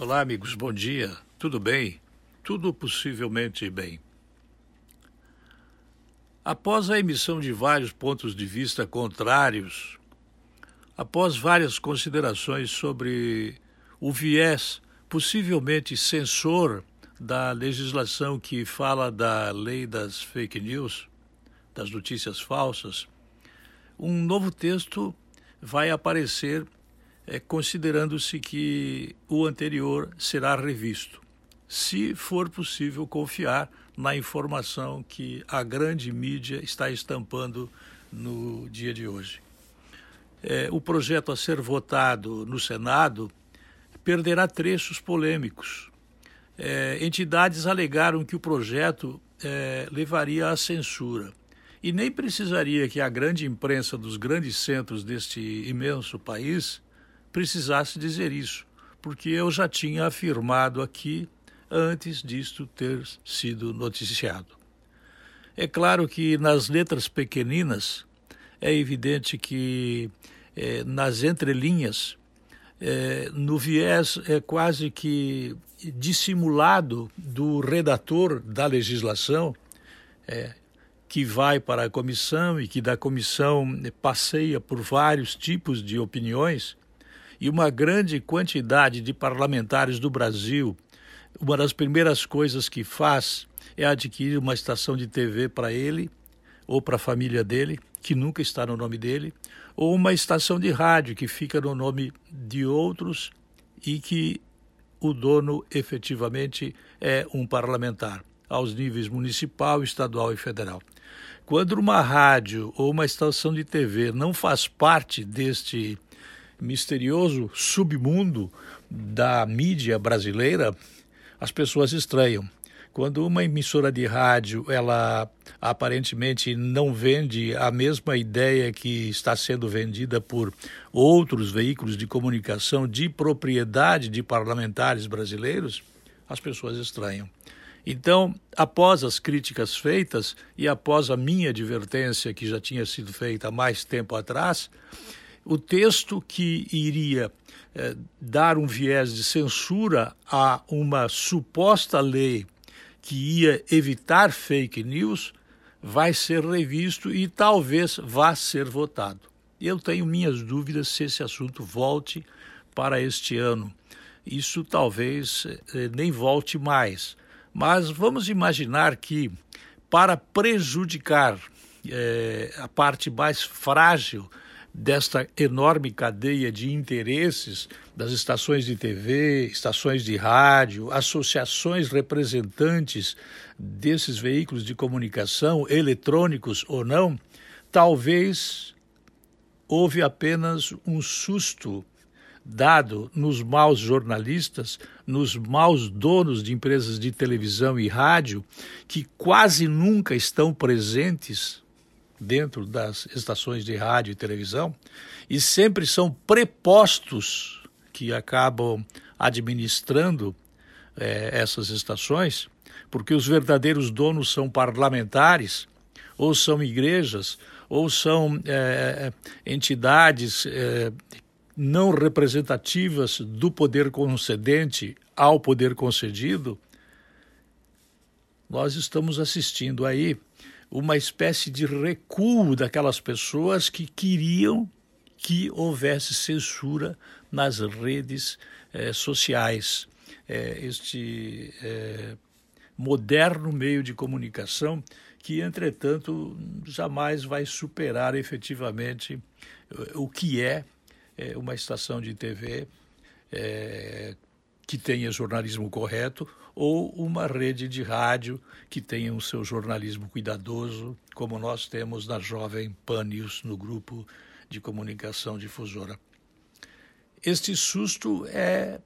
Olá, amigos, bom dia. Tudo bem? Tudo possivelmente bem. Após a emissão de vários pontos de vista contrários, após várias considerações sobre o viés possivelmente censor da legislação que fala da lei das fake news, das notícias falsas, um novo texto vai aparecer é, considerando-se que o anterior será revisto, se for possível confiar na informação que a grande mídia está estampando no dia de hoje. É, o projeto a ser votado no Senado perderá trechos polêmicos. É, entidades alegaram que o projeto é, levaria à censura e nem precisaria que a grande imprensa dos grandes centros deste imenso país precisasse dizer isso, porque eu já tinha afirmado aqui antes disto ter sido noticiado. É claro que nas letras pequeninas é evidente que é, nas entrelinhas, é, no viés é quase que dissimulado do redator da legislação, é, que vai para a comissão e que da comissão passeia por vários tipos de opiniões, e uma grande quantidade de parlamentares do Brasil, uma das primeiras coisas que faz é adquirir uma estação de TV para ele ou para a família dele, que nunca está no nome dele, ou uma estação de rádio que fica no nome de outros e que o dono efetivamente é um parlamentar, aos níveis municipal, estadual e federal. Quando uma rádio ou uma estação de TV não faz parte deste misterioso submundo da mídia brasileira, as pessoas estranham. Quando uma emissora de rádio, ela aparentemente não vende a mesma ideia que está sendo vendida por outros veículos de comunicação de propriedade de parlamentares brasileiros, as pessoas estranham. Então, após as críticas feitas e após a minha advertência que já tinha sido feita há mais tempo atrás, o texto que iria eh, dar um viés de censura a uma suposta lei que ia evitar fake news vai ser revisto e talvez vá ser votado. Eu tenho minhas dúvidas se esse assunto volte para este ano. Isso talvez eh, nem volte mais. Mas vamos imaginar que, para prejudicar eh, a parte mais frágil desta enorme cadeia de interesses das estações de TV, estações de rádio, associações representantes desses veículos de comunicação, eletrônicos ou não, talvez houve apenas um susto dado nos maus jornalistas, nos maus donos de empresas de televisão e rádio, que quase nunca estão presentes dentro das estações de rádio e televisão e sempre são prepostos que acabam administrando é, essas estações, porque os verdadeiros donos são parlamentares, ou são igrejas, ou são é, entidades é, não representativas do poder concedente ao poder concedido. Nós estamos assistindo aí uma espécie de recuo daquelas pessoas que queriam que houvesse censura nas redes eh, sociais. Eh, este eh, moderno meio de comunicação que, entretanto, jamais vai superar efetivamente o que é uma estação de TV que tenha jornalismo correto ou uma rede de rádio que tenha o seu jornalismo cuidadoso, como nós temos na Jovem Pan News, no grupo de comunicação difusora. Este susto é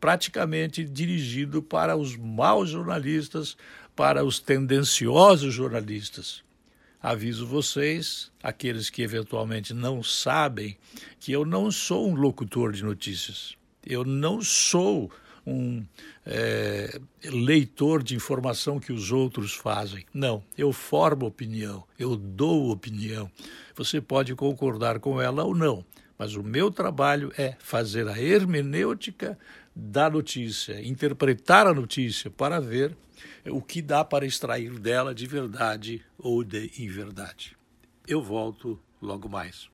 praticamente dirigido para os maus jornalistas, para os tendenciosos jornalistas. Aviso vocês, aqueles que eventualmente não sabem, que eu não sou um locutor de notícias. Eu não sou um é, leitor de informação que os outros fazem. Não, eu formo opinião, eu dou opinião. Você pode concordar com ela ou não, mas o meu trabalho é fazer a hermenêutica da notícia, interpretar a notícia para ver o que dá para extrair dela de verdade ou de inverdade. Eu volto logo mais.